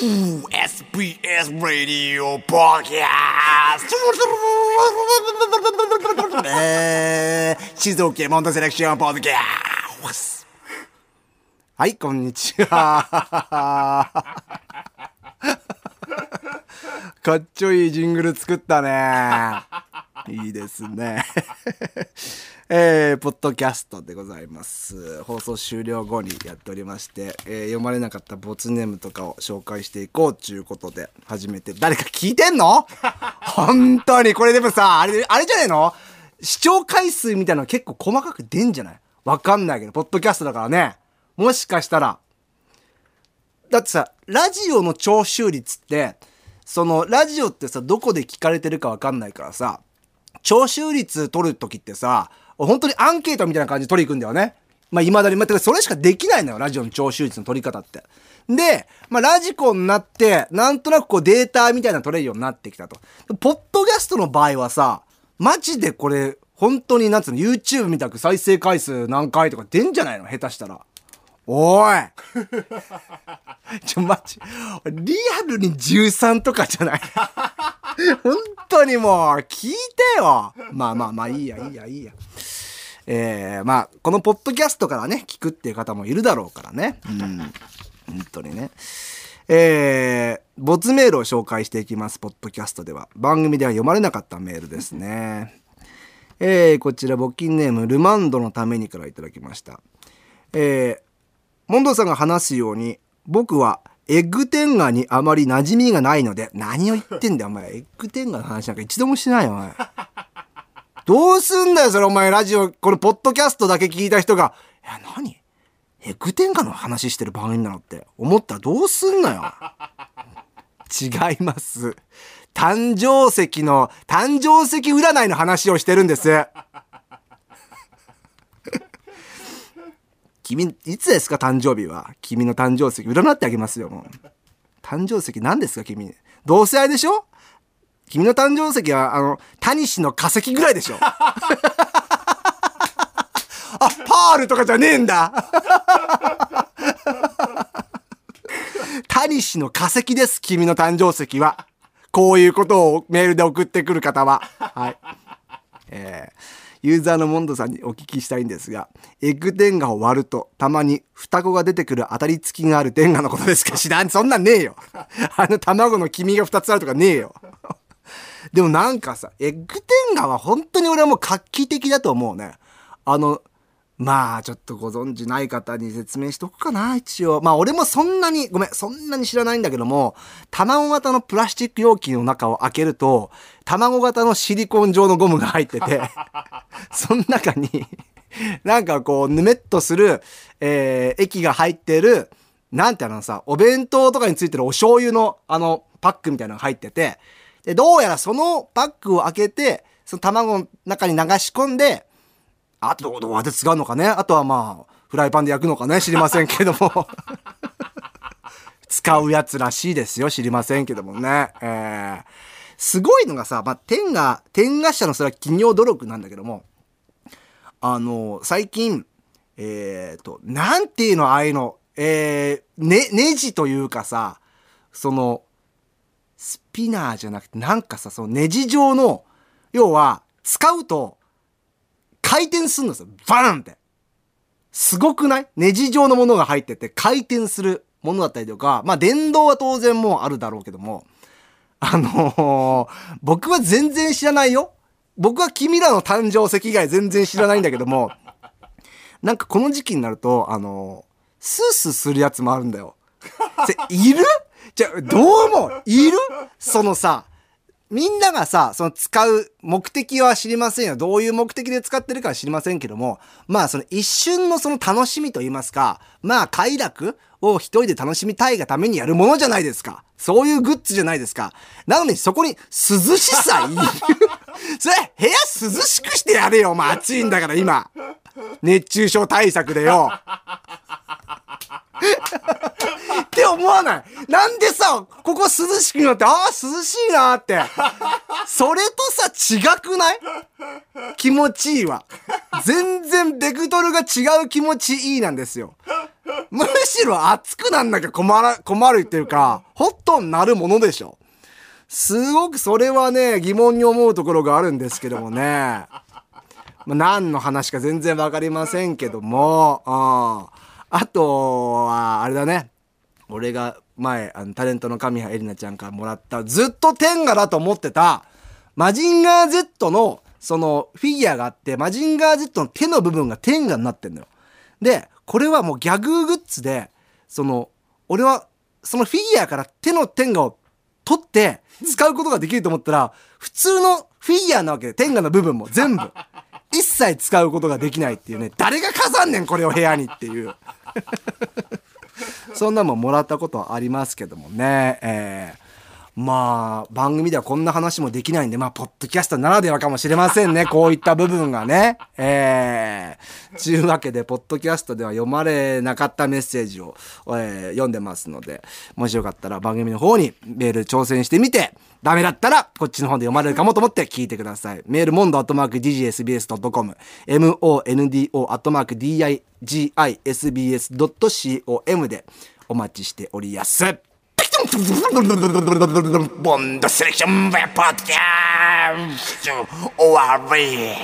SBS Radio Podcast え静岡モンドセレクションポッドキャストはい、こんにちは。かっちょいいジングル作ったね。いいですね。えー、ポッドキャストでございます。放送終了後にやっておりまして、えー読まれなかったボツネームとかを紹介していこうということで始めて、誰か聞いてんの？本当に、これでもさ、あれ、あれじゃないの？視聴回数みたいなの結構細かく出んじゃない？わかんないけど、ポッドキャストだからね。もしかしたら、だってさ、ラジオの聴取率って、その、ラジオってさ、どこで聞かれてるかわかんないからさ、聴取率取るときってさ、本当にアンケートみたいな感じで取り行くんだよね。まあ、未だに、まあ、それしかできないのよ、ラジオの聴取率の取り方って。で、まあ、ラジコになって、なんとなくこうデータみたいな取れるようになってきたと。ポッドキャストの場合はさ、マジでこれ、本当になんつうの、YouTube みたく再生回数何回とか出んじゃないの？下手したら。おい ちょ、マジ、リアルに13とかじゃない？本当にもう、聞いてよまあまあまあ、いいや、いいや、いいや。えー、まあ、このポッドキャストからね、聞くっていう方もいるだろうからね。うん。本当にね。えー、没メールを紹介していきます、ポッドキャストでは。番組では読まれなかったメールですね。えー、こちら、募金ネーム、ルマンドのためにからいただきました。えー、モンドさんが話すように、僕はエッグテンガにあまり馴染みがないので、何を言ってんだよ、お前。エッグテンガの話なんか一度もしてないよ、お前。どうすんだよ、それ、お前、ラジオ、このポッドキャストだけ聞いた人が、いや、何？エッグテンガの話してる番組なのって思ったらどうすんのよ。違います。誕生石の、誕生石占いの話をしてるんです。君、いつですか誕生日は？君の誕生石、占ってあげますよ、もう。誕生石何ですか、君。同性愛でしょ？君の誕生石は、あの、タニシの化石ぐらいでしょ あ、パールとかじゃねえんだタニシの化石です、君の誕生石は。こういうことをメールで送ってくる方は。はい。えーユーザーのモンドさんにお聞きしたいんですが、エッグ天下を割ると、たまに双子が出てくる当たり付きがある天下のことですか？知らん、そんなんねえよ。あの卵の黄身が2つあるとかねえよ。でもなんかさ、エッグ天下は本当に俺はもう画期的だと思うね。あの、まあちょっとご存知ない方に説明しとくかな、一応。まあ俺もそんなに、ごめん、そんなに知らないんだけども、卵型のプラスチック容器の中を開けると、卵型のシリコン状のゴムが入ってて、その中に、なんかこう、ぬめっとする、えー液が入ってる、なんてあのさ、お弁当とかについてるお醤油の、あの、パックみたいなのが入ってて、で、どうやらそのパックを開けて、その卵の中に流し込んで、あとどうどうやって使うのかね？あとはまあ、フライパンで焼くのかね？知りませんけども。使うやつらしいですよ。知りませんけどもね。えー、すごいのがさ、まあ、天が、天が社のそれは企業努力なんだけども、あの、最近、えー、と、なんていうの、ああいうの、えー、ね、ネジというかさ、その、スピナーじゃなくて、なんかさ、そのネジ状の、要は、使うと、回転するんですよ。バーンって。すごくない？ネジ状のものが入ってて回転するものだったりとか、まあ電動は当然もうあるだろうけども、あのー僕は全然知らないよ。僕は君らの誕生石以外全然知らないんだけども、なんかこの時期になると、あのースースーするやつもあるんだよ。いる？じゃ、どう思う？いる？そのさ、みんながさ、その使う目的は知りませんよ。どういう目的で使ってるかは知りませんけども、まあその一瞬のその楽しみと言いますか、まあ快楽を一人で楽しみたいがためにやるものじゃないですか。そういうグッズじゃないですか。なのにそこに涼しさいる それ、部屋涼しくしてやれよ、お前暑いんだから今。熱中症対策でよ。って思わないなんでさ、ここ涼しくなって、ああ、涼しいなって。それとさ、違くない？気持ちいいわ。全然ベクトルが違う気持ちいいなんですよ。むしろ熱くなんなきゃ困ら、困るっていうか、ホットになるものでしょ。すごくそれはね、疑問に思うところがあるんですけどもね。まあ、何の話か全然わかりませんけども、あああとは、あれだね。俺が前、あの、タレントの神谷絵里奈ちゃんからもらった、ずっと天下だと思ってた、マジンガー Z の、その、フィギュアがあって、マジンガー Z の手の部分が天下になってんのよ。で、これはもうギャググッズで、その、俺は、そのフィギュアから手の天下を取って使うことができると思ったら、普通のフィギュアなわけで、天下の部分も全部。一切使うことができないっていうね、誰が飾んねん、これを部屋にっていう。そんなもんもらったことはありますけどもね。えーまあ、番組ではこんな話もできないんで、まあ、ポッドキャストならではかもしれませんね。こういった部分がね。えー、ちゅうわけで、ポッドキャストでは読まれなかったメッセージを、えー、読んでますので、もしよかったら番組の方にメール挑戦してみて、ダメだったら、こっちの方で読まれるかもと思って聞いてください。メール、モンドアットマーク DGSBS.com、MONDO アットマーク DIGISBS.com でお待ちしておりやす。Bun, до в подкасте Увы!